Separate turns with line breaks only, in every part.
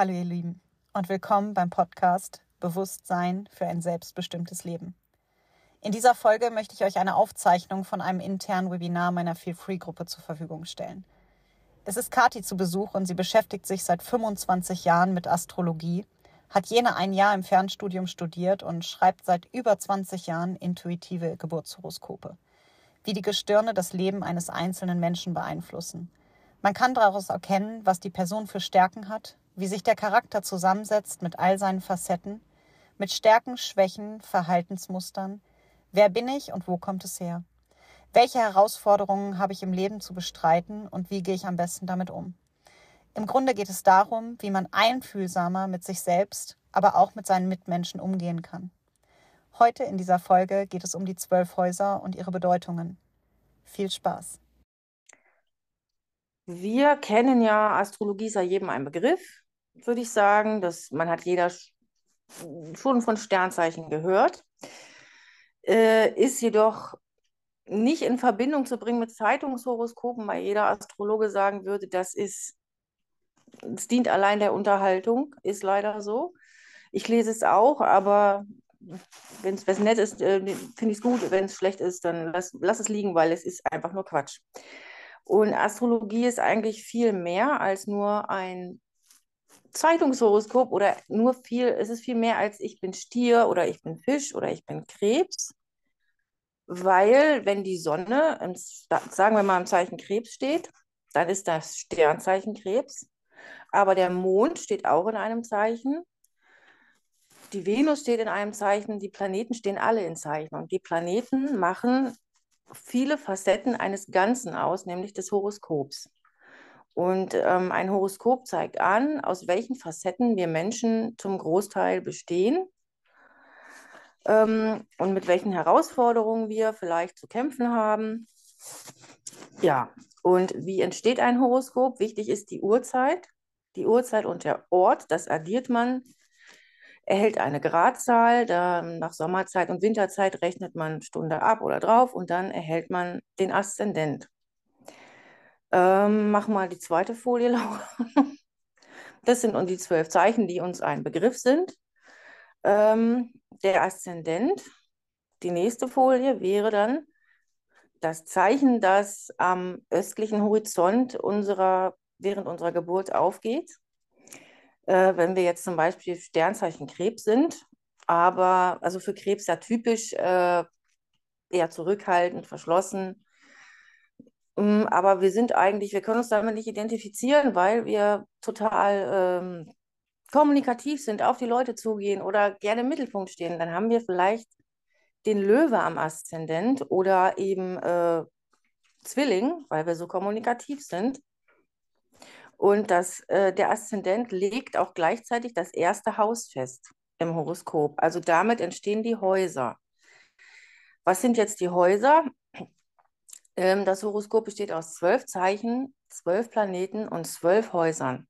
Hallo ihr Lieben und willkommen beim Podcast Bewusstsein für ein selbstbestimmtes Leben. In dieser Folge möchte ich euch eine Aufzeichnung von einem internen Webinar meiner Feel Free Gruppe zur Verfügung stellen. Es ist Kati zu Besuch und sie beschäftigt sich seit 25 Jahren mit Astrologie, hat jene ein Jahr im Fernstudium studiert und schreibt seit über 20 Jahren intuitive Geburtshoroskope, wie die Gestirne das Leben eines einzelnen Menschen beeinflussen. Man kann daraus erkennen, was die Person für Stärken hat, wie sich der Charakter zusammensetzt mit all seinen Facetten, mit Stärken, Schwächen, Verhaltensmustern. Wer bin ich und wo kommt es her? Welche Herausforderungen habe ich im Leben zu bestreiten und wie gehe ich am besten damit um? Im Grunde geht es darum, wie man einfühlsamer mit sich selbst, aber auch mit seinen Mitmenschen umgehen kann. Heute in dieser Folge geht es um die zwölf Häuser und ihre Bedeutungen. Viel Spaß!
Wir kennen ja, Astrologie ist ja jedem ein Begriff, würde ich sagen. Das, man hat jeder schon von Sternzeichen gehört, äh, ist jedoch nicht in Verbindung zu bringen mit Zeitungshoroskopen, weil jeder Astrologe sagen würde, das ist, es dient allein der Unterhaltung, ist leider so. Ich lese es auch, aber wenn es nett ist, äh, finde ich es gut. Wenn es schlecht ist, dann lass, lass es liegen, weil es ist einfach nur Quatsch. Und Astrologie ist eigentlich viel mehr als nur ein Zeitungshoroskop oder nur viel, es ist viel mehr als ich bin Stier oder ich bin Fisch oder ich bin Krebs. Weil, wenn die Sonne, im, sagen wir mal, im Zeichen Krebs steht, dann ist das Sternzeichen Krebs. Aber der Mond steht auch in einem Zeichen. Die Venus steht in einem Zeichen, die Planeten stehen alle in Zeichen. Und die Planeten machen viele Facetten eines Ganzen aus, nämlich des Horoskops. Und ähm, ein Horoskop zeigt an, aus welchen Facetten wir Menschen zum Großteil bestehen ähm, und mit welchen Herausforderungen wir vielleicht zu kämpfen haben. Ja, und wie entsteht ein Horoskop? Wichtig ist die Uhrzeit. Die Uhrzeit und der Ort, das addiert man erhält eine Gradzahl. Da nach Sommerzeit und Winterzeit rechnet man Stunde ab oder drauf und dann erhält man den Aszendent. Ähm, mach mal die zweite Folie, Laura. Das sind die zwölf Zeichen, die uns ein Begriff sind. Ähm, der Aszendent, die nächste Folie, wäre dann das Zeichen, das am östlichen Horizont unserer, während unserer Geburt aufgeht äh, wenn wir jetzt zum Beispiel Sternzeichen Krebs sind, aber also für Krebs ja typisch äh, eher zurückhaltend, verschlossen. Mm, aber wir sind eigentlich, wir können uns damit nicht identifizieren, weil wir total ähm, kommunikativ sind, auf die Leute zugehen oder gerne im Mittelpunkt stehen. Dann haben wir vielleicht den Löwe am Aszendent oder eben äh, Zwilling, weil wir so kommunikativ sind. Und das, äh, der Aszendent legt auch gleichzeitig das erste Haus fest im Horoskop. Also damit entstehen die Häuser. Was sind jetzt die Häuser? Ähm, das Horoskop besteht aus zwölf Zeichen, zwölf Planeten und zwölf Häusern.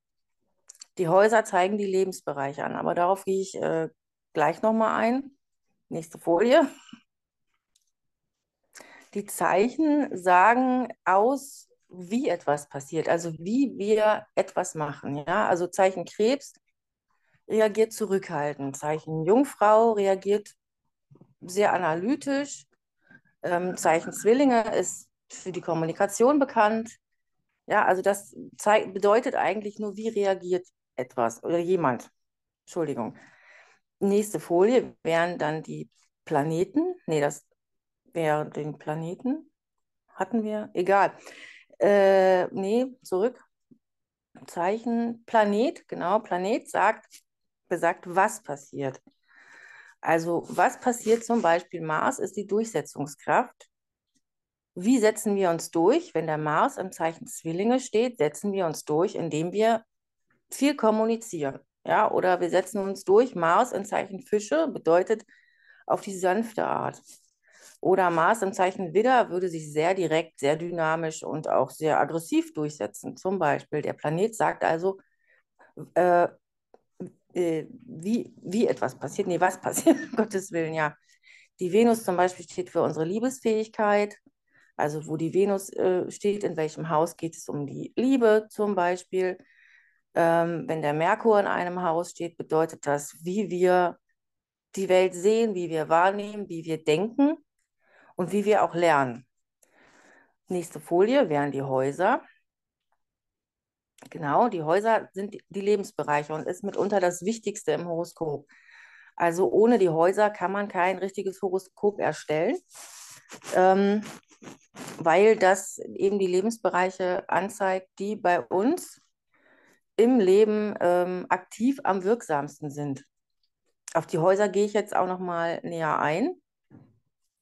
Die Häuser zeigen die Lebensbereiche an, aber darauf gehe ich äh, gleich nochmal ein. Nächste Folie. Die Zeichen sagen aus, wie etwas passiert, also wie wir etwas machen. Ja? Also Zeichen Krebs reagiert zurückhaltend, Zeichen Jungfrau reagiert sehr analytisch, ähm, Zeichen Zwillinge ist für die Kommunikation bekannt. Ja, also das bedeutet eigentlich nur, wie reagiert etwas oder jemand. Entschuldigung. Nächste Folie wären dann die Planeten. Nee, das wäre den Planeten. Hatten wir? Egal. Äh, nee, zurück. Zeichen Planet, genau, Planet sagt, besagt, was passiert. Also, was passiert zum Beispiel? Mars ist die Durchsetzungskraft. Wie setzen wir uns durch? Wenn der Mars im Zeichen Zwillinge steht, setzen wir uns durch, indem wir viel kommunizieren. Ja, oder wir setzen uns durch. Mars im Zeichen Fische bedeutet auf die sanfte Art. Oder Mars im Zeichen Widder würde sich sehr direkt, sehr dynamisch und auch sehr aggressiv durchsetzen. Zum Beispiel, der Planet sagt also, äh, äh, wie, wie etwas passiert. Nee, was passiert, um Gottes Willen, ja. Die Venus zum Beispiel steht für unsere Liebesfähigkeit. Also wo die Venus äh, steht, in welchem Haus geht es um die Liebe zum Beispiel. Ähm, wenn der Merkur in einem Haus steht, bedeutet das, wie wir die Welt sehen, wie wir wahrnehmen, wie wir denken und wie wir auch lernen. Nächste Folie wären die Häuser. Genau, die Häuser sind die Lebensbereiche und ist mitunter das Wichtigste im Horoskop. Also ohne die Häuser kann man kein richtiges Horoskop erstellen, ähm, weil das eben die Lebensbereiche anzeigt, die bei uns im Leben ähm, aktiv am wirksamsten sind. Auf die Häuser gehe ich jetzt auch noch mal näher ein.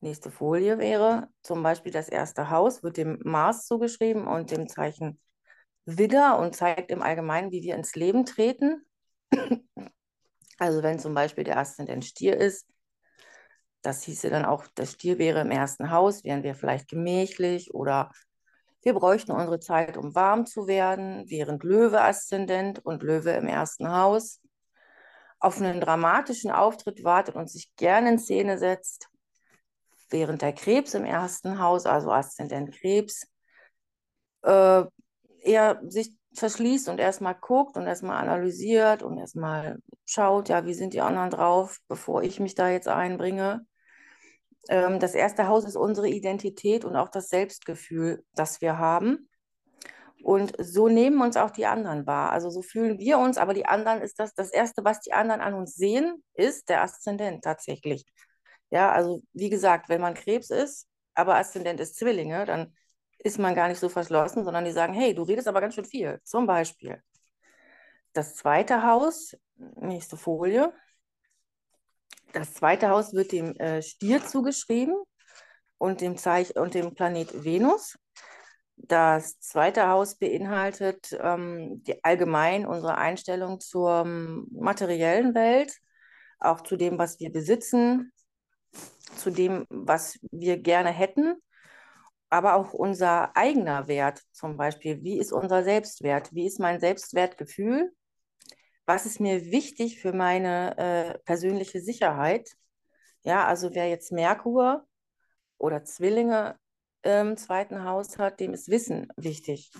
Nächste Folie wäre zum Beispiel das erste Haus, wird dem Mars zugeschrieben und dem Zeichen Widder und zeigt im Allgemeinen, wie wir ins Leben treten. Also wenn zum Beispiel der Aszendent Stier ist, das hieße dann auch, das Stier wäre im ersten Haus, wären wir vielleicht gemächlich oder wir bräuchten unsere Zeit, um warm zu werden, während Löwe Aszendent und Löwe im ersten Haus auf einen dramatischen Auftritt wartet und sich gerne in Szene setzt, während der Krebs im ersten Haus, also Aszendent Krebs, äh, eher sich verschließt und erstmal guckt und erstmal analysiert und erstmal schaut, ja, wie sind die anderen drauf, bevor ich mich da jetzt einbringe. Ähm, das erste Haus ist unsere Identität und auch das Selbstgefühl, das wir haben. Und so nehmen uns auch die anderen wahr. Also so fühlen wir uns, aber die anderen ist das, das Erste, was die anderen an uns sehen, ist der Aszendent tatsächlich. Ja, also wie gesagt, wenn man Krebs ist, aber Aszendent ist Zwillinge, dann ist man gar nicht so verschlossen, sondern die sagen, hey, du redest aber ganz schön viel. Zum Beispiel. Das zweite Haus, nächste Folie. Das zweite Haus wird dem äh, Stier zugeschrieben und dem, Zeich und dem Planet Venus. Das zweite Haus beinhaltet ähm, die, allgemein unsere Einstellung zur ähm, materiellen Welt, auch zu dem, was wir besitzen, zu dem, was wir gerne hätten, aber auch unser eigener Wert zum Beispiel. Wie ist unser Selbstwert? Wie ist mein Selbstwertgefühl? Was ist mir wichtig für meine äh, persönliche Sicherheit? Ja, also wer jetzt Merkur oder Zwillinge im zweiten Haus hat, dem ist Wissen wichtig.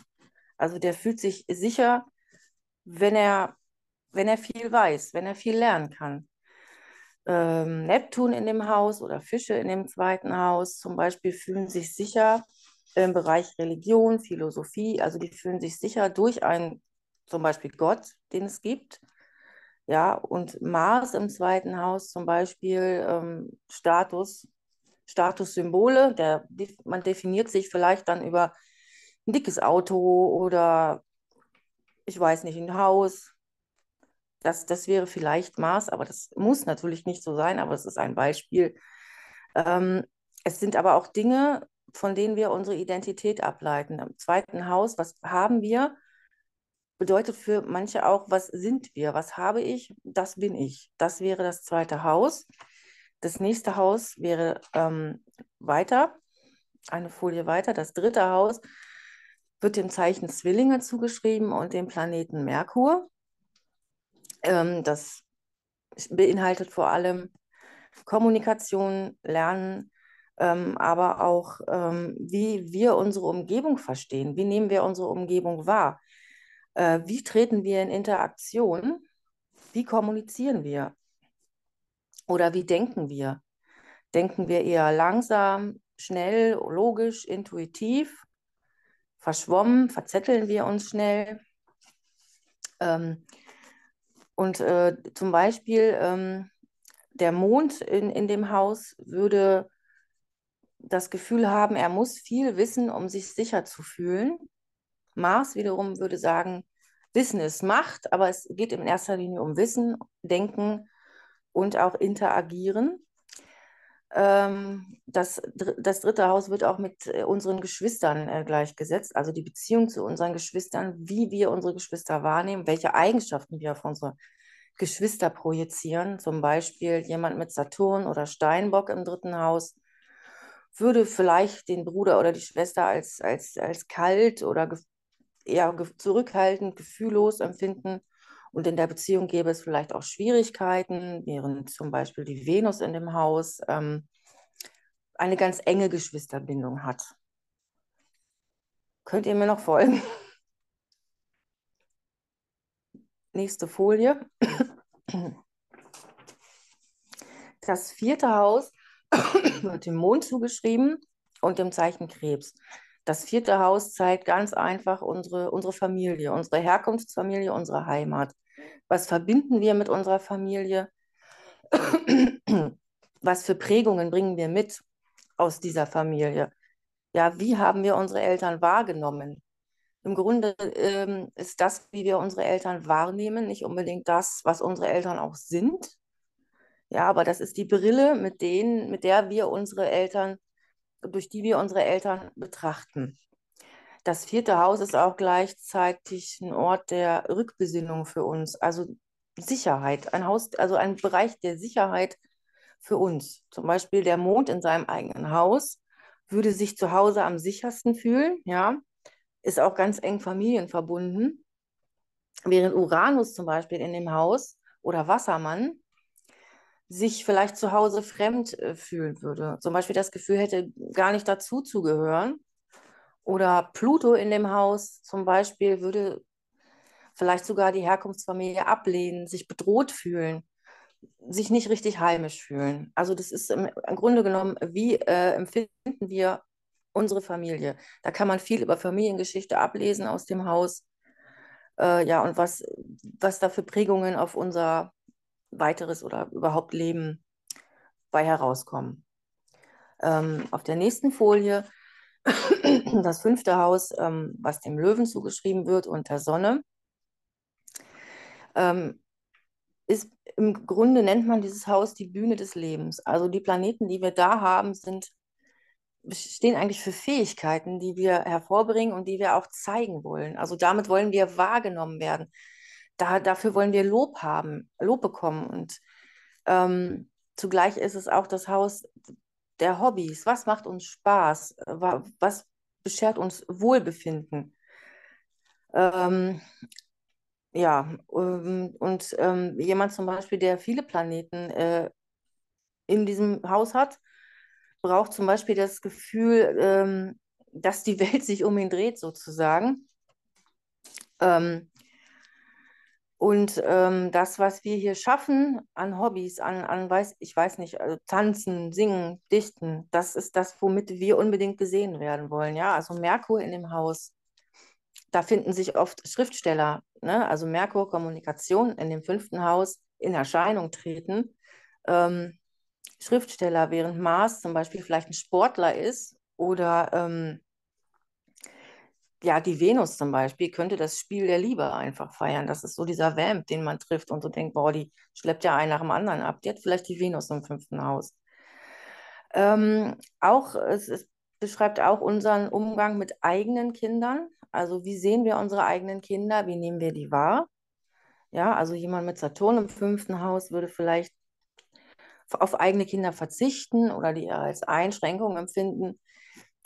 Also der fühlt sich sicher, wenn er, wenn er viel weiß, wenn er viel lernen kann. Ähm, Neptun in dem Haus oder Fische in dem zweiten Haus zum Beispiel fühlen sich sicher im Bereich Religion, Philosophie, also die fühlen sich sicher durch einen zum Beispiel Gott, den es gibt. Ja, und Mars im zweiten Haus zum Beispiel ähm, Status, Statussymbole, der, man definiert sich vielleicht dann über ein dickes Auto oder ich weiß nicht, ein Haus. Das, das wäre vielleicht Mars, aber das muss natürlich nicht so sein, aber es ist ein Beispiel. Ähm, es sind aber auch Dinge, von denen wir unsere Identität ableiten. Im zweiten Haus, was haben wir? Bedeutet für manche auch, was sind wir? Was habe ich? Das bin ich. Das wäre das zweite Haus. Das nächste Haus wäre ähm, weiter, eine Folie weiter. Das dritte Haus wird dem Zeichen Zwillinge zugeschrieben und dem Planeten Merkur. Ähm, das beinhaltet vor allem Kommunikation, Lernen, ähm, aber auch, ähm, wie wir unsere Umgebung verstehen. Wie nehmen wir unsere Umgebung wahr? Äh, wie treten wir in Interaktion? Wie kommunizieren wir? Oder wie denken wir? Denken wir eher langsam, schnell, logisch, intuitiv? Verschwommen? Verzetteln wir uns schnell? Ähm, und äh, zum Beispiel ähm, der Mond in, in dem Haus würde das Gefühl haben, er muss viel wissen, um sich sicher zu fühlen. Mars wiederum würde sagen, Wissen ist Macht, aber es geht in erster Linie um Wissen, Denken und auch Interagieren. Ähm, das, das dritte Haus wird auch mit äh, unseren Geschwistern äh, gleichgesetzt, also die Beziehung zu unseren Geschwistern, wie wir unsere Geschwister wahrnehmen, welche Eigenschaften wir auf unsere Geschwister projizieren. Zum Beispiel jemand mit Saturn oder Steinbock im dritten Haus würde vielleicht den Bruder oder die Schwester als, als, als kalt oder eher zurückhaltend, gefühllos empfinden. Und in der Beziehung gäbe es vielleicht auch Schwierigkeiten, während zum Beispiel die Venus in dem Haus ähm, eine ganz enge Geschwisterbindung hat. Könnt ihr mir noch folgen? nächste Folie. Das vierte Haus wird dem Mond zugeschrieben und dem Zeichen Krebs. Das vierte Haus zeigt ganz einfach unsere, unsere Familie, unsere Herkunftsfamilie, unsere Heimat. Was verbinden wir mit unserer Familie? Was für Prägungen bringen wir mit aus dieser Familie? Ja, wie haben wir unsere Eltern wahrgenommen? Im Grunde ähm, ist das, wie wir unsere Eltern wahrnehmen, nicht unbedingt das, was unsere Eltern auch sind. Ja, aber das ist die Brille, mit, denen, mit der wir unsere Eltern durch die wir unsere Eltern betrachten. Das vierte Haus ist auch gleichzeitig ein Ort der Rückbesinnung für uns, also Sicherheit, ein Haus, also ein Bereich der Sicherheit für uns. Zum Beispiel der Mond in seinem eigenen Haus würde sich zu Hause am sichersten fühlen, ja, ist auch ganz eng familienverbunden. Während Uranus zum Beispiel in dem Haus oder Wassermann sich vielleicht zu Hause fremd äh, fühlen würde. Zum Beispiel das Gefühl hätte, gar nicht dazu zu gehören. Oder Pluto in dem Haus zum Beispiel würde vielleicht sogar die Herkunftsfamilie ablehnen, sich bedroht fühlen, sich nicht richtig heimisch fühlen. Also das ist im, im Grunde genommen, wie äh, empfinden wir unsere Familie? Da kann man viel über Familiengeschichte ablesen aus dem Haus. Äh, ja, und was, was da für Prägungen auf unser weiteres oder überhaupt Leben bei herauskommen. Ähm, auf der nächsten Folie das fünfte Haus, ähm, was dem Löwen zugeschrieben wird unter Sonne. Ähm, ist im Grunde nennt man dieses Haus die Bühne des Lebens. Also die Planeten, die wir da haben, sind stehen eigentlich für Fähigkeiten, die wir hervorbringen und die wir auch zeigen wollen. Also damit wollen wir wahrgenommen werden da, dafür wollen wir Lob haben, Lob bekommen. Und ähm, zugleich ist es auch das Haus der Hobbys. Was macht uns Spaß? Was beschert uns Wohlbefinden? Ähm, ja, ähm, und ähm, jemand zum Beispiel, der viele Planeten äh, in diesem Haus hat, braucht zum Beispiel das Gefühl, ähm, dass die Welt sich um ihn dreht, sozusagen. Ähm, und ähm, das, was wir hier schaffen an Hobbys, an, an weiß, ich weiß nicht, also tanzen, singen, dichten, das ist das, womit wir unbedingt gesehen werden wollen. Ja, also Merkur in dem Haus, da finden sich oft Schriftsteller, ne? also Merkur, Kommunikation in dem fünften Haus in Erscheinung treten. Ähm, Schriftsteller, während Mars zum Beispiel vielleicht ein Sportler ist oder ähm, ja, die Venus zum Beispiel könnte das Spiel der Liebe einfach feiern. Das ist so dieser Vamp, den man trifft und so denkt, boah, die schleppt ja einen nach dem anderen ab. Die hat vielleicht die Venus im fünften Haus. Ähm, auch, es, es beschreibt auch unseren Umgang mit eigenen Kindern. Also wie sehen wir unsere eigenen Kinder? Wie nehmen wir die wahr? Ja, also jemand mit Saturn im fünften Haus würde vielleicht auf eigene Kinder verzichten oder die als Einschränkung empfinden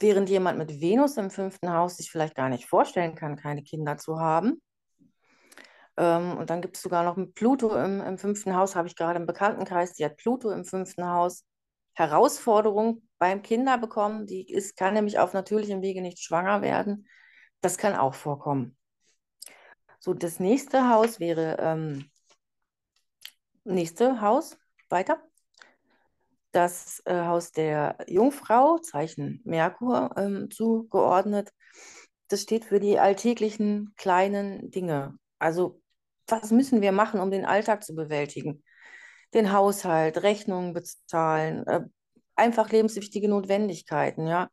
während jemand mit Venus im fünften Haus sich vielleicht gar nicht vorstellen kann, keine Kinder zu haben. Ähm, und dann gibt es sogar noch Pluto im, im fünften Haus, habe ich gerade im Bekanntenkreis, die hat Pluto im fünften Haus. Herausforderung beim Kinder bekommen, die ist, kann nämlich auf natürlichem Wege nicht schwanger werden. Das kann auch vorkommen. So, das nächste Haus wäre, ähm, nächste Haus, weiter das äh, Haus der Jungfrau, Zeichen Merkur, ähm, zugeordnet. Das steht für die alltäglichen kleinen Dinge. Also was müssen wir machen, um den Alltag zu bewältigen? Den Haushalt, Rechnungen bezahlen, äh, einfach lebenswichtige Notwendigkeiten, ja.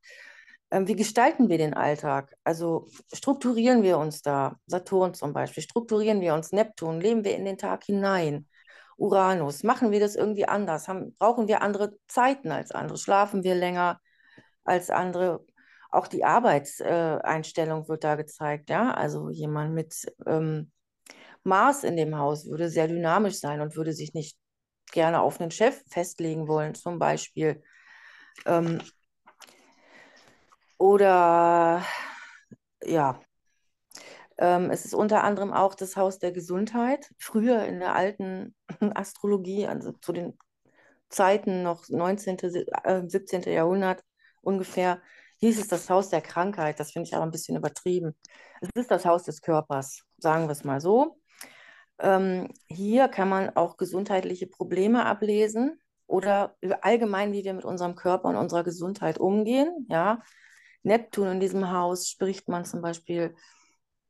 Ähm, wie gestalten wir den Alltag? Also strukturieren wir uns da, Saturn zum Beispiel, strukturieren wir uns, Neptun, leben wir in den Tag hinein? Uranus? Machen wir das irgendwie anders? Haben, brauchen wir andere Zeiten als andere? Schlafen wir länger als andere? Auch die Arbeitseinstellung wird da gezeigt. Ja? Also jemand mit ähm, Mars in dem Haus würde sehr dynamisch sein und würde sich nicht gerne auf einen Chef festlegen wollen, zum Beispiel. Ähm, oder ja, es ist unter anderem auch das Haus der Gesundheit. Früher in der alten Astrologie, also zu den Zeiten noch 19., äh, 17. Jahrhundert ungefähr, hieß es das Haus der Krankheit. Das finde ich aber ein bisschen übertrieben. Es ist das Haus des Körpers, sagen wir es mal so. Ähm, hier kann man auch gesundheitliche Probleme ablesen oder allgemein, wie wir mit unserem Körper und unserer Gesundheit umgehen. Ja, Neptun in diesem Haus spricht man zum Beispiel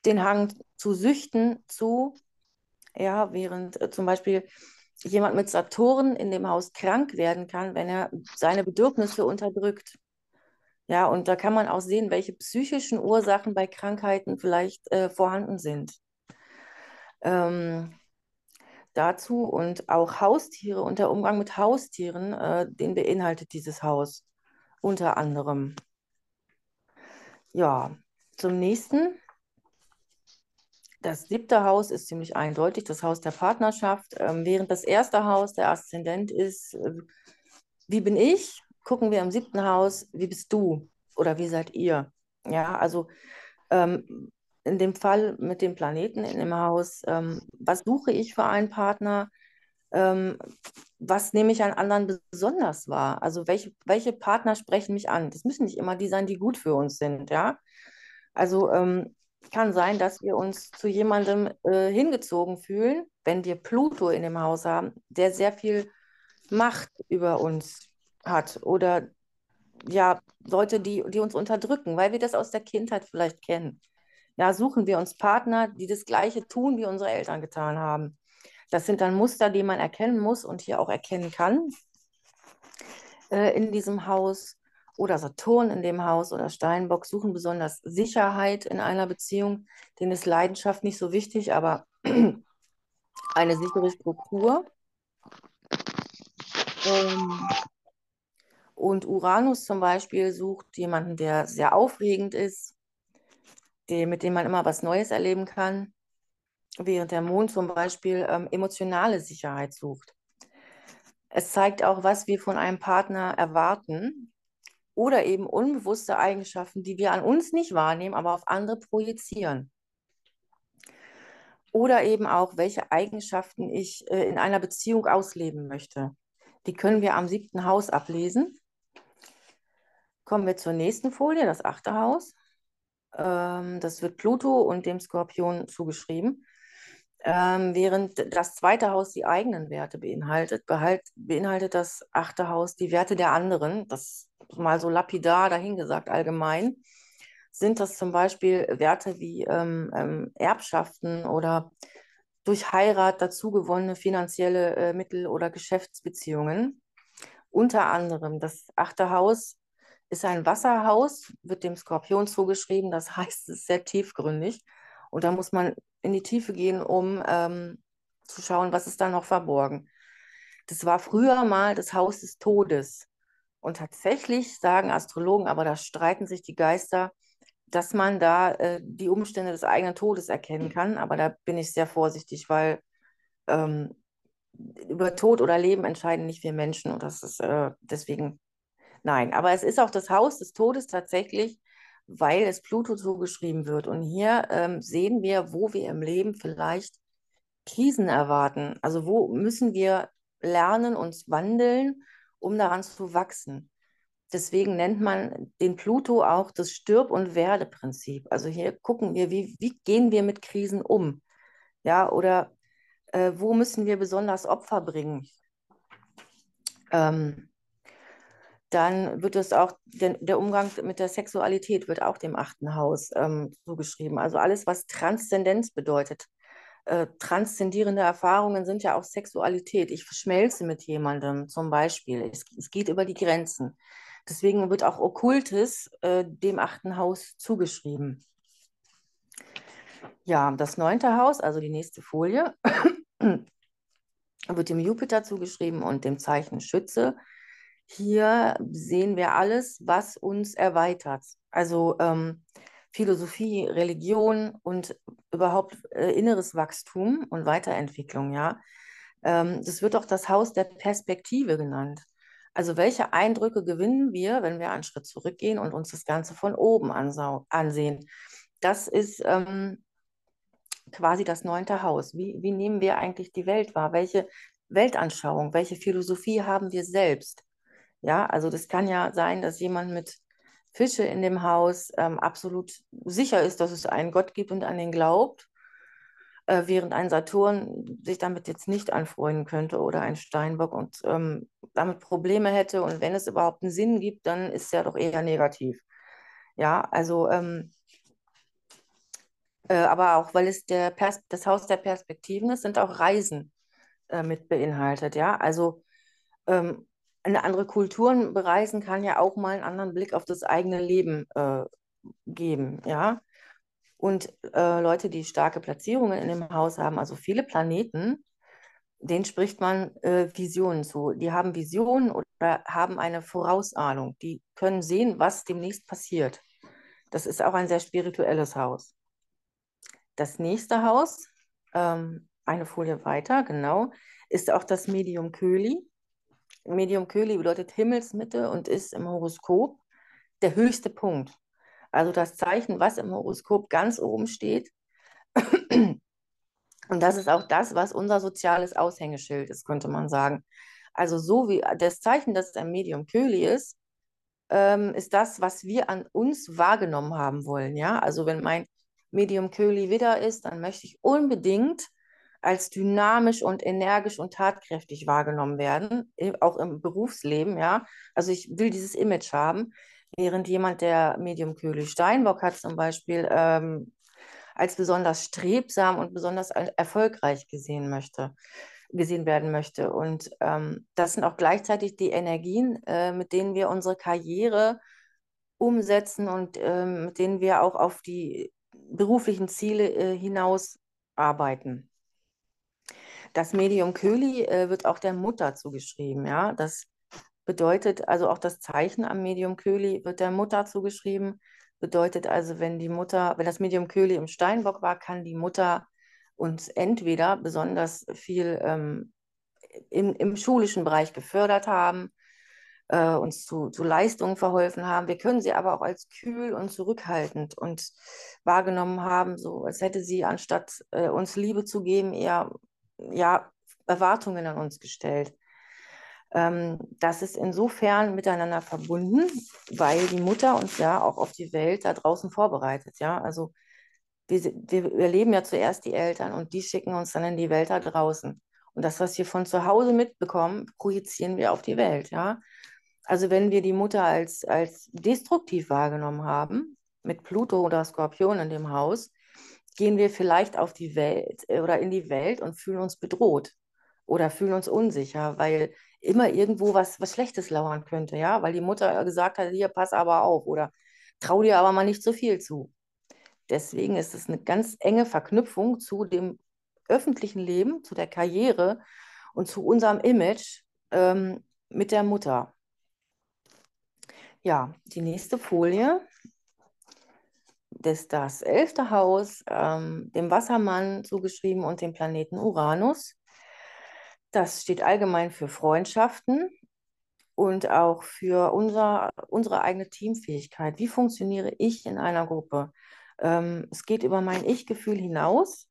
den Hang zu Süchten zu, ja, während äh, zum Beispiel jemand mit Saturn in dem Haus krank werden kann, wenn er seine Bedürfnisse unterdrückt. Ja, und da kann man auch sehen, welche psychischen Ursachen bei Krankheiten vielleicht äh, vorhanden sind. Ähm, dazu und auch Haustiere und der Umgang mit Haustieren, äh, den beinhaltet dieses Haus unter anderem. Ja, zum nächsten. Das siebte Haus ist ziemlich eindeutig, das Haus der Partnerschaft. Ähm, während das erste Haus der Aszendent ist, äh, wie bin ich? Gucken wir im siebten Haus, wie bist du oder wie seid ihr? Ja, also ähm, in dem Fall mit dem Planeten in dem Haus, ähm, was suche ich für einen Partner? Ähm, was nehme ich an anderen besonders wahr? Also welche, welche Partner sprechen mich an? Das müssen nicht immer die sein, die gut für uns sind, ja. Also ähm, kann sein, dass wir uns zu jemandem äh, hingezogen fühlen, wenn wir Pluto in dem Haus haben, der sehr viel Macht über uns hat oder ja, Leute, die, die uns unterdrücken, weil wir das aus der Kindheit vielleicht kennen. Ja, suchen wir uns Partner, die das Gleiche tun, wie unsere Eltern getan haben. Das sind dann Muster, die man erkennen muss und hier auch erkennen kann äh, in diesem Haus. Oder Saturn in dem Haus oder Steinbock suchen besonders Sicherheit in einer Beziehung. Denen ist Leidenschaft nicht so wichtig, aber eine sichere Struktur. Ähm, und Uranus zum Beispiel sucht jemanden, der sehr aufregend ist, mit dem man immer was Neues erleben kann, während der Mond zum Beispiel ähm, emotionale Sicherheit sucht. Es zeigt auch, was wir von einem Partner erwarten oder eben unbewusste Eigenschaften, die wir an uns nicht wahrnehmen, aber auf andere projizieren. Oder eben auch, welche Eigenschaften ich äh, in einer Beziehung ausleben möchte. Die können wir am siebten Haus ablesen. Kommen wir zur nächsten Folie, das achte Haus. Ähm, das wird Pluto und dem Skorpion zugeschrieben. Ähm, während das zweite Haus die eigenen Werte beinhaltet, behalt, beinhaltet das achte Haus die Werte der anderen. Das mal so lapidar dahingesagt allgemein. Sind das zum Beispiel Werte wie ähm, ähm, Erbschaften oder durch Heirat dazugewonnene finanzielle äh, Mittel oder Geschäftsbeziehungen? Unter anderem das achte Haus ist ein Wasserhaus, wird dem Skorpion zugeschrieben. Das heißt, es ist sehr tiefgründig. Und da muss man in die Tiefe gehen, um ähm, zu schauen, was ist da noch verborgen. Das war früher mal das Haus des Todes. Und tatsächlich sagen Astrologen, aber da streiten sich die Geister, dass man da äh, die Umstände des eigenen Todes erkennen kann. Aber da bin ich sehr vorsichtig, weil ähm, über Tod oder Leben entscheiden nicht wir Menschen. Und das ist äh, deswegen Nein, aber es ist auch das Haus des Todes tatsächlich, weil es Pluto zugeschrieben wird. Und hier ähm, sehen wir, wo wir im Leben vielleicht Krisen erwarten. Also wo müssen wir lernen, uns wandeln, um daran zu wachsen. Deswegen nennt man den Pluto auch das Stirb- und Werde-Prinzip. Also hier gucken wir, wie, wie gehen wir mit Krisen um? Ja, oder äh, wo müssen wir besonders Opfer bringen? Ähm, dann wird es auch, der, der, Umgang mit der Sexualität wird auch dem achten Haus ähm, zugeschrieben. Also alles, was Transzendenz bedeutet. Äh, transzendierende Erfahrungen sind ja auch Sexualität. Ich verschmelze mit jemandem zum Beispiel. Es, es geht über die Grenzen. Deswegen wird auch Okkultes äh, dem achten Haus zugeschrieben. Ja, das neunte Haus, also die nächste Folie, wird dem Jupiter zugeschrieben und dem Zeichen Schütze. Hier sehen wir alles, was uns erweitert. Also ähm, Philosophie, Religion und überhaupt äh, inneres Wachstum und Weiterentwicklung, ja. Ähm, das wird auch das Haus der Perspektive genannt. Also welche Eindrücke gewinnen wir, wenn wir einen Schritt zurückgehen und uns das Ganze von oben ansehen? Das ist ähm, quasi das neunte Haus. Wie, wie nehmen wir eigentlich die Welt wahr? Welche Weltanschauung, welche Philosophie haben wir selbst? Ja, also das kann ja sein, dass jemand mit Fische in dem Haus ähm, absolut sicher ist, dass es einen Gott gibt und an den glaubt. äh, während ein Saturn sich damit jetzt nicht anfreunden könnte oder ein Steinbock und ähm, damit Probleme hätte. Und wenn es überhaupt einen Sinn gibt, dann ist es ja doch eher negativ. Ja, also, ähm, äh, aber auch, weil es der das Haus der Perspektiven ist, sind auch Reisen äh, mit beinhaltet. Ja, also ähm, eine andere Kulturen bereisen kann ja auch mal einen anderen Blick auf das eigene Leben äh, geben. Ja, und äh, Leute, die starke Platzierungen in dem Haus haben, also viele Planeten, denen spricht man äh, Visionen zu. Die haben Visionen oder haben eine Vorausahnung. Die können sehen, was demnächst passiert. Das ist auch ein sehr spirituelles Haus. Das nächste Haus, ähm, eine Folie weiter, genau, ist auch das Medium Köli. Medium Köli bedeutet Himmelsmitte und ist im Horoskop der höchste Punkt. Also das Zeichen, was im Horoskop ganz oben steht. Und das ist auch das, was unser soziales Aushängeschild ist, könnte man sagen. Also so wie das Zeichen, dass es ein Medium Köli ist, ähm, ist das, was wir an uns wahrgenommen haben wollen. Ja, also wenn mein Medium Köli wieder ist, dann möchte ich unbedingt als dynamisch und energisch und tatkräftig wahrgenommen werden, auch im Berufsleben. Ja, also ich will dieses Image haben. Während jemand, der Medium Köhli Steinbock hat zum Beispiel, ähm, als besonders strebsam und besonders erfolgreich gesehen möchte, gesehen werden möchte. Und ähm, das sind auch gleichzeitig die Energien, äh, mit denen wir unsere Karriere umsetzen und äh, mit denen wir auch auf die beruflichen Ziele äh, hinaus arbeiten. Das Medium Köhli äh, wird auch der Mutter zugeschrieben, ja. Das bedeutet also auch das Zeichen am Medium Köhli wird der Mutter zugeschrieben. Bedeutet also, wenn die Mutter, wenn das Medium Köhli im Steinbock war, kann die Mutter uns entweder besonders viel ähm, im, im schulischen Bereich gefördert haben, äh, uns zu, zu Leistungen verholfen haben. Wir können sie aber auch als kühl und zurückhaltend und wahrgenommen haben, so als hätte sie anstatt äh, uns Liebe zu geben, eher ja, Erwartungen an uns gestellt. Ähm, das ist insofern miteinander verbunden, weil die Mutter uns ja auch auf die Welt da draußen vorbereitet. Ja, also wir, wir erleben ja zuerst die Eltern und die schicken uns dann in die Welt da draußen. Und das, was wir von zu Hause mitbekommen, projizieren wir auf die Welt. Ja, also wenn wir die Mutter als, als destruktiv wahrgenommen haben, mit Pluto oder Skorpion in dem Haus, gehen wir vielleicht auf die Welt äh, oder in die Welt und fühlen uns bedroht oder fühlen uns unsicher, weil immer irgendwo was, was Schlechtes lauern könnte, ja, weil die Mutter gesagt hat, hier, pass aber auf oder trau dir aber mal nicht so viel zu. Deswegen ist es eine ganz enge Verknüpfung zu dem öffentlichen Leben, zu der Karriere und zu unserem Image ähm, mit der Mutter. Ja, die nächste Folie ist das elfte Haus, ähm, dem Wassermann zugeschrieben und dem Planeten Uranus. Das steht allgemein für Freundschaften und auch für unser, unsere eigene Teamfähigkeit. Wie funktioniere ich in einer Gruppe? Ähm, es geht über mein Ich-Gefühl hinaus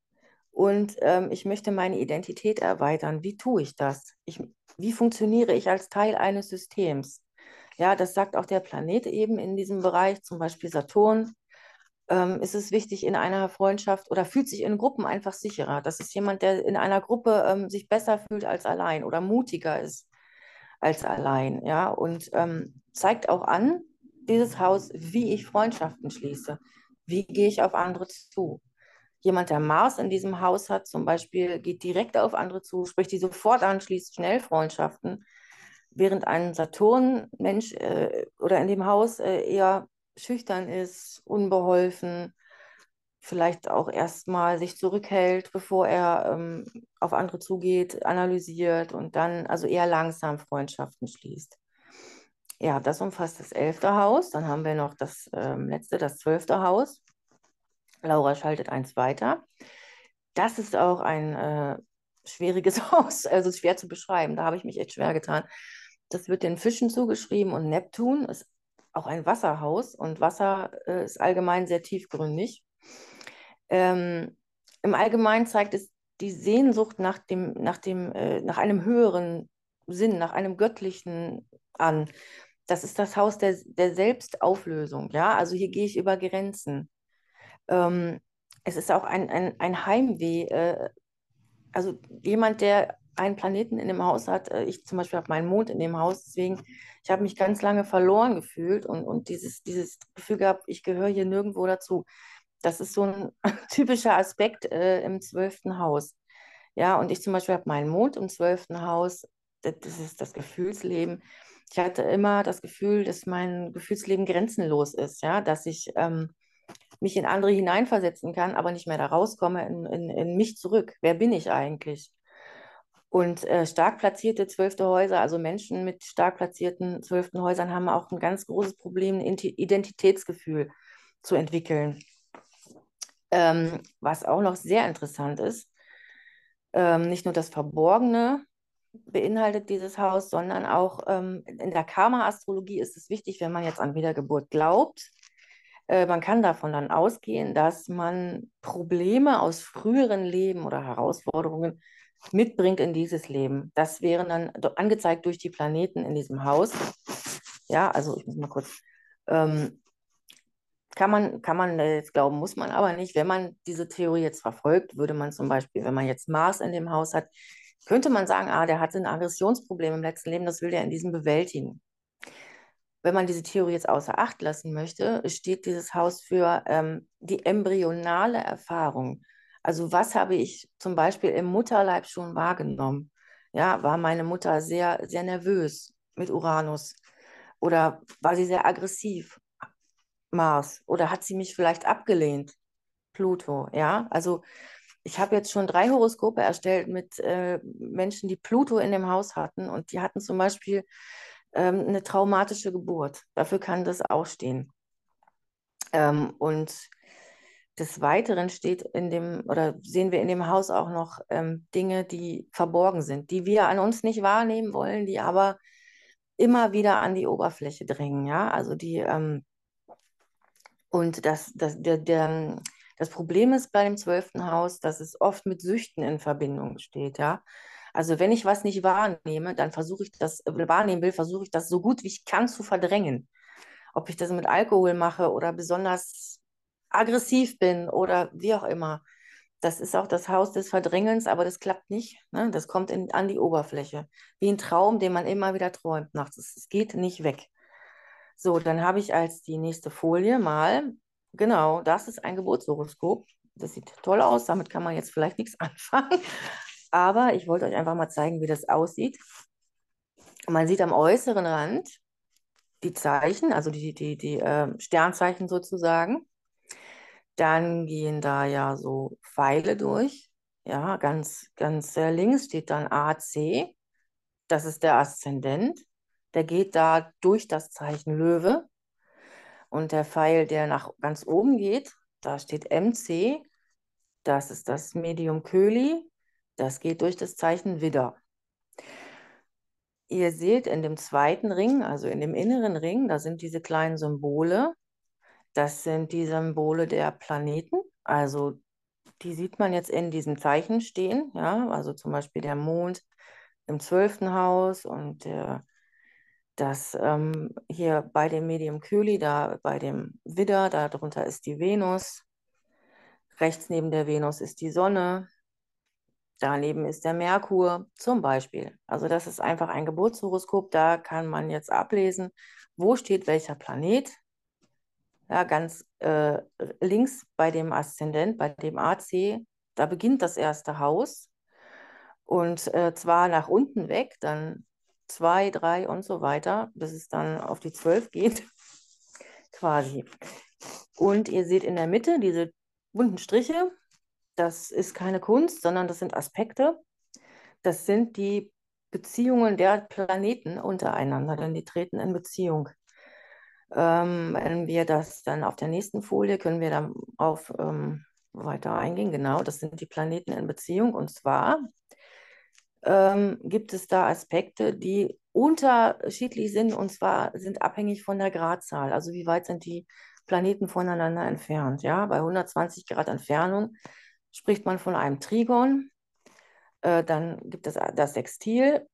und ähm, ich möchte meine Identität erweitern. Wie tue ich das? Ich, wie funktioniere ich als Teil eines Systems? Ja, das sagt auch der Planet eben in diesem Bereich, zum Beispiel Saturn ähm, ist es wichtig in einer Freundschaft oder fühlt sich in Gruppen einfach sicherer. Das ist jemand, der in einer Gruppe ähm, sich besser fühlt als allein oder mutiger ist als allein, ja, und ähm, zeigt auch an, dieses Haus, wie ich Freundschaften schließe. Wie gehe ich auf andere zu? Jemand, der Mars in diesem Haus hat, zum Beispiel, geht direkt auf andere zu, spricht die sofort an, schließt schnell Freundschaften, während ein Saturn-Mensch äh, oder in dem Haus äh, eher schüchtern ist, unbeholfen, vielleicht auch erstmal sich zurückhält, bevor er ähm, auf andere zugeht, analysiert und dann also eher langsam Freundschaften schließt. Ja, das umfasst das elfte Haus. Dann haben wir noch das ähm, letzte, das zwölfte Haus. Laura schaltet eins weiter. Das ist auch ein äh, schwieriges Haus, also schwer zu beschreiben. Da habe ich mich echt schwer getan. Das wird den Fischen zugeschrieben und Neptun ist auch ein Wasserhaus und Wasser äh, ist allgemein sehr tiefgründig. Ähm, Im Allgemeinen zeigt es die Sehnsucht nach, dem, nach, dem, äh, nach einem höheren Sinn, nach einem göttlichen an. Das ist das Haus der, der Selbstauflösung. Ja? Also hier gehe ich über Grenzen. Ähm, es ist auch ein, ein, ein Heimweh. Äh, also jemand, der einen Planeten in dem Haus hat, äh, ich zum Beispiel habe meinen Mond in dem Haus, deswegen, ich habe mich ganz lange verloren gefühlt und, und dieses, dieses Gefühl gehabt, ich gehöre hier nirgendwo dazu. Das ist so ein typischer Aspekt äh, im zwölften Haus. Ja, und ich zum Beispiel habe meinen Mond im zwölften Haus, das ist das Gefühlsleben. Ich hatte immer das Gefühl, dass mein Gefühlsleben grenzenlos ist, ja, dass ich ähm, mich in andere hineinversetzen kann, aber nicht mehr da rauskomme in, in, in mich zurück. Wer bin ich eigentlich? Und äh, stark platzierte zwölfte Häuser, also Menschen mit stark platzierten zwölften Häusern, haben auch ein ganz großes Problem, ein Identitätsgefühl zu entwickeln. Ähm, was auch noch sehr interessant ist, ähm, nicht nur das Verborgene beinhaltet dieses Haus, sondern auch ähm, in der Karma-Astrologie ist es wichtig, wenn man jetzt an Wiedergeburt glaubt, äh, man kann davon dann ausgehen, dass man Probleme aus früheren Leben oder Herausforderungen mitbringt in dieses Leben. Das wären dann angezeigt durch die Planeten in diesem Haus. Ja, also ich muss mal kurz. Ähm, kann man, kann man jetzt glauben, muss man aber nicht. Wenn man diese Theorie jetzt verfolgt, würde man zum Beispiel, wenn man jetzt Mars in dem Haus hat, könnte man sagen, ah, der hatte ein Aggressionsproblem im letzten Leben, das will der in diesem bewältigen wenn man diese Theorie jetzt außer Acht lassen möchte, steht dieses Haus für ähm, die embryonale Erfahrung. Also was habe ich zum Beispiel im Mutterleib schon wahrgenommen? Ja, war meine Mutter sehr, sehr nervös mit Uranus? Oder war sie sehr aggressiv? Mars? Oder hat sie mich vielleicht abgelehnt? Pluto, ja? Also ich habe jetzt schon drei Horoskope erstellt mit äh, Menschen, die Pluto in dem Haus hatten und die hatten zum Beispiel ähm, eine traumatische Geburt. Dafür kann das auch stehen. Ähm, und des Weiteren steht in dem, oder sehen wir in dem Haus auch noch ähm, Dinge, die verborgen sind, die wir an uns nicht wahrnehmen wollen, die aber immer wieder an die Oberfläche drängen, ja, also die, ähm, und das, das, der, der, das Problem ist bei dem zwölften Haus, dass es oft mit Süchten in Verbindung steht, ja. Also wenn ich was nicht wahrnehme, dann versuche ich das, äh, wahrnehmen will, versuche ich das so gut wie ich kann zu verdrängen. Ob ich das mit Alkohol mache oder besonders aggressiv bin oder wie auch immer. Das ist auch das Haus des Verdrängens, aber das klappt nicht. Ne? Das kommt in, an die Oberfläche. Wie ein Traum, den man immer wieder träumt nachts. Es geht nicht weg. So, dann habe ich als die nächste Folie mal, genau, das ist ein Geburtshoroskop. Das sieht toll aus, damit kann man jetzt vielleicht nichts anfangen. Aber ich wollte euch einfach mal zeigen, wie das aussieht. Man sieht am äußeren Rand die Zeichen, also die, die, die äh, Sternzeichen sozusagen. Dann gehen da ja so Pfeile durch. Ja, ganz, ganz links steht dann AC. Das ist der Aszendent. Der geht da durch das Zeichen Löwe. Und der Pfeil, der nach ganz oben geht, da steht MC. Das ist das Medium Köli. Das geht durch das Zeichen Widder. Ihr seht in dem zweiten Ring, also in dem inneren Ring, da sind diese kleinen Symbole. Das sind die Symbole der Planeten. Also die sieht man jetzt in diesem Zeichen stehen. Ja, also zum Beispiel der Mond im zwölften Haus und der, das ähm, hier bei dem Medium Köli, da bei dem Widder, darunter ist die Venus. Rechts neben der Venus ist die Sonne. Daneben ist der Merkur zum Beispiel. Also das ist einfach ein Geburtshoroskop. Da kann man jetzt ablesen, wo steht welcher Planet. Ja, ganz äh, links bei dem Aszendent, bei dem AC, da beginnt das erste Haus. Und äh, zwar nach unten weg, dann zwei, drei und so weiter, bis es dann auf die zwölf geht, quasi. Und ihr seht in der Mitte diese bunten Striche, das ist keine Kunst, sondern das sind Aspekte. Das sind die Beziehungen der Planeten untereinander, denn die treten in Beziehung. Ähm, wenn wir das dann auf der nächsten Folie, können wir darauf ähm, weiter eingehen. Genau, das sind die Planeten in Beziehung. Und zwar ähm, gibt es da Aspekte, die unterschiedlich sind und zwar sind abhängig von der Gradzahl. Also wie weit sind die Planeten voneinander entfernt? Ja, bei 120 Grad Entfernung spricht man von einem Trigon. Äh, dann gibt es das Sextil,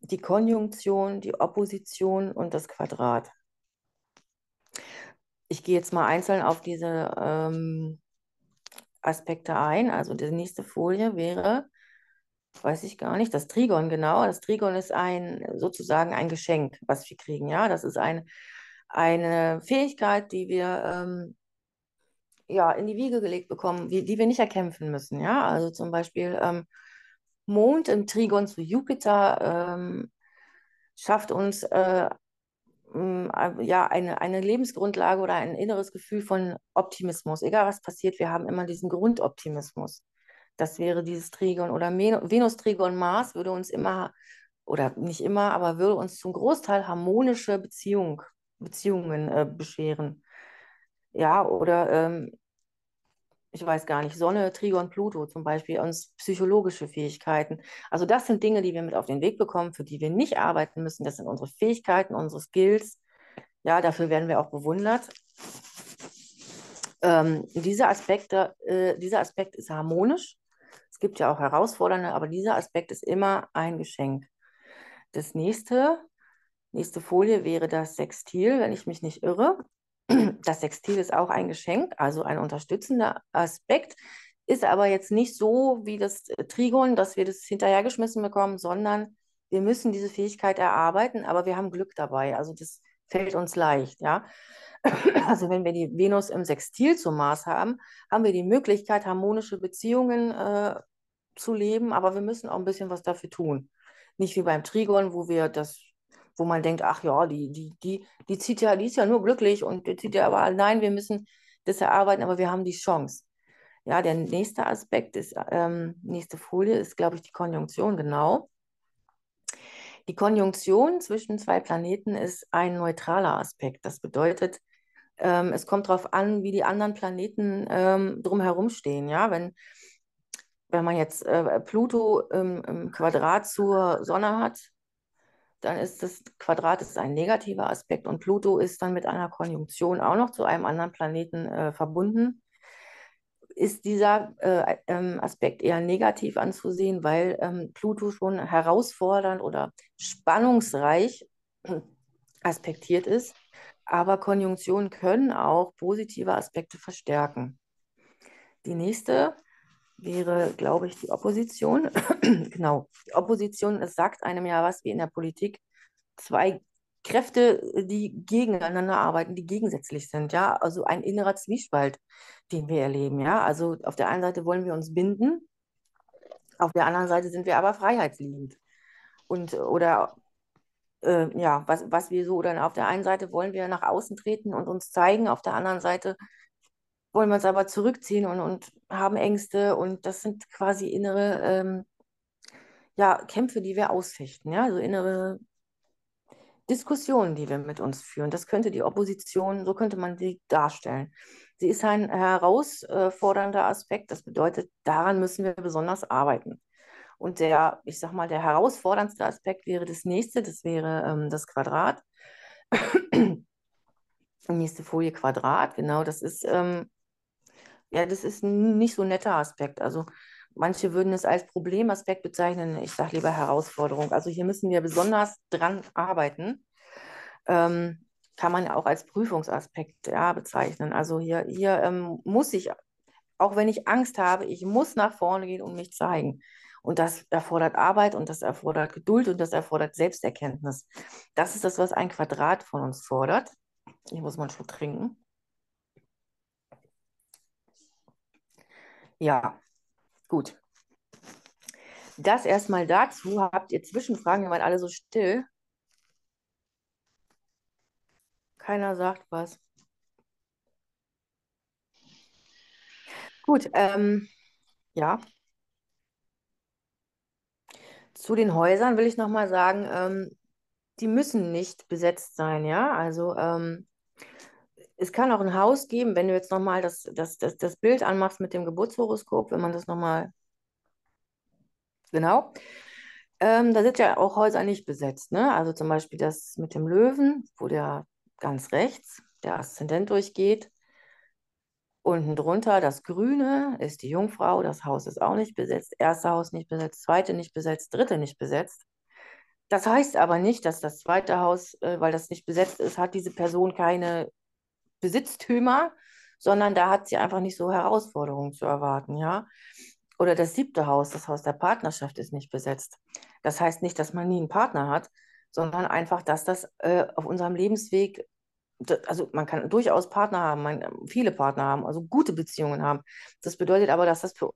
die Konjunktion, die Opposition und das Quadrat. Ich gehe jetzt mal einzeln auf diese ähm, Aspekte ein. Also die nächste Folie wäre, weiß ich gar nicht, das Trigon, genau. Das Trigon ist ein sozusagen ein Geschenk, was wir kriegen. Ja, das ist ein, eine Fähigkeit, die wir ähm, ja, in die Wiege gelegt bekommen, die, die wir nicht erkämpfen müssen. Ja, also zum Beispiel ähm, Mond im Trigon zu Jupiter ähm, schafft uns äh, ja, eine, eine Lebensgrundlage oder ein inneres Gefühl von Optimismus. Egal was passiert, wir haben immer diesen Grundoptimismus. Das wäre dieses Trigon oder Venus, Trigon, Mars würde uns immer, oder nicht immer, aber würde uns zum Großteil harmonische Beziehung, Beziehungen äh, bescheren. Ja, oder ähm, ich weiß gar nicht, Sonne, Trigon, Pluto zum Beispiel, uns psychologische Fähigkeiten. Also das sind Dinge, die wir mit auf den Weg bekommen, für die wir nicht arbeiten müssen. Das sind unsere Fähigkeiten, unsere Skills. Ja, dafür werden wir auch bewundert. Ähm, diese Aspekte, äh, dieser Aspekt ist harmonisch. Es gibt ja auch herausfordernde, aber dieser Aspekt ist immer ein Geschenk. Das nächste, nächste Folie wäre das Sextil, wenn ich mich nicht irre. Das Sextil ist auch ein Geschenk, also ein unterstützender Aspekt, ist aber jetzt nicht so wie das Trigon, dass wir das hinterhergeschmissen bekommen, sondern wir müssen diese Fähigkeit erarbeiten, aber wir haben Glück dabei. Also das fällt uns leicht, ja. Also wenn wir die Venus im Sextil zum Mars haben, haben wir die Möglichkeit, harmonische Beziehungen äh, zu leben, aber wir müssen auch ein bisschen was dafür tun. Nicht wie beim Trigon, wo wir das wo man denkt, ach ja, die, die, die, die zieht ja, die ist ja nur glücklich und die zieht ja aber, nein, wir müssen das erarbeiten, aber wir haben die Chance. Ja, der nächste Aspekt ist, ähm, nächste Folie ist, glaube ich, die Konjunktion, genau. Die Konjunktion zwischen zwei Planeten ist ein neutraler Aspekt. Das bedeutet, ähm, es kommt darauf an, wie die anderen Planeten ähm, drumherum stehen. Ja, wenn, wenn man jetzt äh, Pluto im, im Quadrat zur Sonne hat, dann ist das Quadrat ist ein negativer Aspekt und Pluto ist dann mit einer Konjunktion auch noch zu einem anderen Planeten äh, verbunden. Ist dieser äh, ähm, Aspekt eher negativ anzusehen, weil ähm, Pluto schon herausfordernd oder spannungsreich aspektiert ist, aber Konjunktionen können auch positive Aspekte verstärken. Die nächste wäre, glaube ich, die Opposition. genau, die Opposition, es sagt einem ja was wie in der Politik, zwei Kräfte, die gegeneinander arbeiten, die gegensätzlich sind, ja, also ein innerer Zwiespalt, den wir erleben, ja, also auf der einen Seite wollen wir uns binden, auf der anderen Seite sind wir aber freiheitsliebend. Und oder äh, ja, was, was wir so, oder auf der einen Seite wollen wir nach außen treten und uns zeigen, auf der anderen Seite wollen wir uns aber zurückziehen und, und haben Ängste und das sind quasi innere ähm, ja, Kämpfe, die wir ausfechten, ja, also innere Diskussionen, die wir mit uns führen. Das könnte die Opposition, so könnte man sie darstellen. Sie ist ein herausfordernder Aspekt. Das bedeutet, daran müssen wir besonders arbeiten. Und der, ich sag mal, der herausforderndste Aspekt wäre das nächste, das wäre ähm, das Quadrat. nächste Folie Quadrat, genau, das ist ähm, ja, das ist ein nicht so netter Aspekt. Also manche würden es als Problemaspekt bezeichnen. Ich sage lieber Herausforderung. Also hier müssen wir besonders dran arbeiten. Ähm, kann man ja auch als Prüfungsaspekt ja, bezeichnen. Also hier, hier ähm, muss ich, auch wenn ich Angst habe, ich muss nach vorne gehen und mich zeigen. Und das erfordert Arbeit und das erfordert Geduld und das erfordert Selbsterkenntnis. Das ist das, was ein Quadrat von uns fordert. Ich muss mal einen Schluck trinken. Ja, gut. Das erstmal dazu. Habt ihr Zwischenfragen? Ihr seid alle so still. Keiner sagt was. Gut, ähm, ja. Zu den Häusern will ich nochmal sagen, ähm, die müssen nicht besetzt sein, ja. Also ähm, es kann auch ein Haus geben, wenn du jetzt nochmal das, das, das, das Bild anmachst mit dem Geburtshoroskop, wenn man das nochmal, genau, ähm, da sind ja auch Häuser nicht besetzt, ne? Also zum Beispiel das mit dem Löwen, wo der ganz rechts der Aszendent durchgeht. Unten drunter das Grüne ist die Jungfrau, das Haus ist auch nicht besetzt, erste Haus nicht besetzt, zweite nicht besetzt, dritte nicht besetzt. Das heißt aber nicht, dass das zweite Haus, äh, weil das nicht besetzt ist, hat diese Person keine Besitztümer, sondern da hat sie einfach nicht so Herausforderungen zu erwarten, ja. Oder das siebte Haus, das Haus der Partnerschaft, ist nicht besetzt. Das heißt nicht, dass man nie einen Partner hat, sondern einfach, dass das äh, auf unserem Lebensweg, also man kann durchaus Partner haben, man, viele Partner haben, also gute Beziehungen haben. Das bedeutet aber, dass das für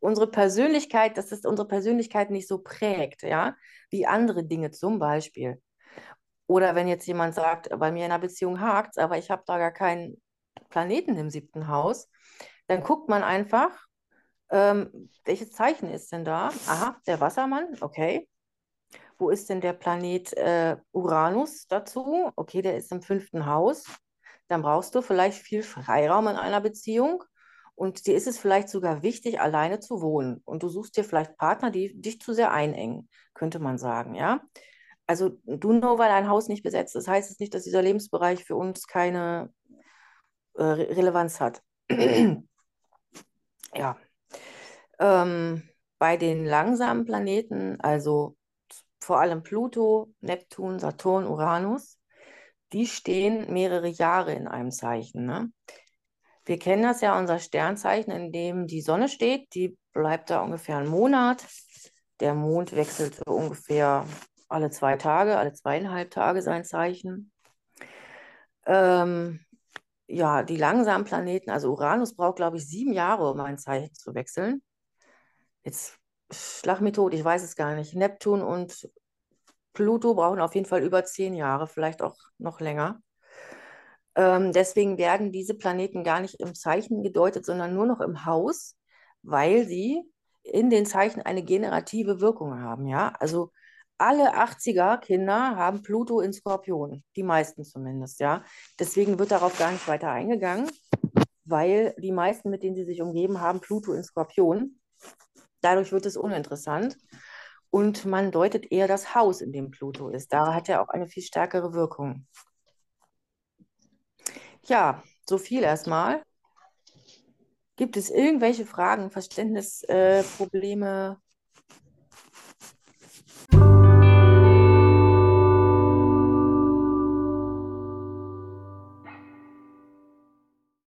unsere Persönlichkeit, dass das unsere Persönlichkeit nicht so prägt, ja, wie andere Dinge zum Beispiel. Oder wenn jetzt jemand sagt, bei mir in einer Beziehung hakt aber ich habe da gar keinen Planeten im siebten Haus, dann guckt man einfach, ähm, welches Zeichen ist denn da? Aha, der Wassermann, okay. Wo ist denn der Planet äh, Uranus dazu? Okay, der ist im fünften Haus. Dann brauchst du vielleicht viel Freiraum in einer Beziehung. Und dir ist es vielleicht sogar wichtig, alleine zu wohnen. Und du suchst dir vielleicht Partner, die dich zu sehr einengen, könnte man sagen, ja. Also du nur, weil ein Haus nicht besetzt ist, heißt es nicht, dass dieser Lebensbereich für uns keine äh, Relevanz hat. ja. Ähm, bei den langsamen Planeten, also vor allem Pluto, Neptun, Saturn, Uranus, die stehen mehrere Jahre in einem Zeichen. Ne? Wir kennen das ja, unser Sternzeichen, in dem die Sonne steht, die bleibt da ungefähr einen Monat. Der Mond wechselt so ungefähr alle zwei Tage, alle zweieinhalb Tage sein Zeichen. Ähm, ja, die langsamen Planeten, also Uranus braucht, glaube ich, sieben Jahre, um ein Zeichen zu wechseln. Jetzt schlag mich tot, ich weiß es gar nicht. Neptun und Pluto brauchen auf jeden Fall über zehn Jahre, vielleicht auch noch länger. Ähm, deswegen werden diese Planeten gar nicht im Zeichen gedeutet, sondern nur noch im Haus, weil sie in den Zeichen eine generative Wirkung haben. Ja, also alle 80er Kinder haben Pluto in Skorpion, die meisten zumindest. Ja, deswegen wird darauf gar nicht weiter eingegangen, weil die meisten, mit denen sie sich umgeben, haben Pluto in Skorpion. Dadurch wird es uninteressant. Und man deutet eher das Haus, in dem Pluto ist. Da hat er auch eine viel stärkere Wirkung. Ja, so viel erstmal. Gibt es irgendwelche Fragen, Verständnisprobleme,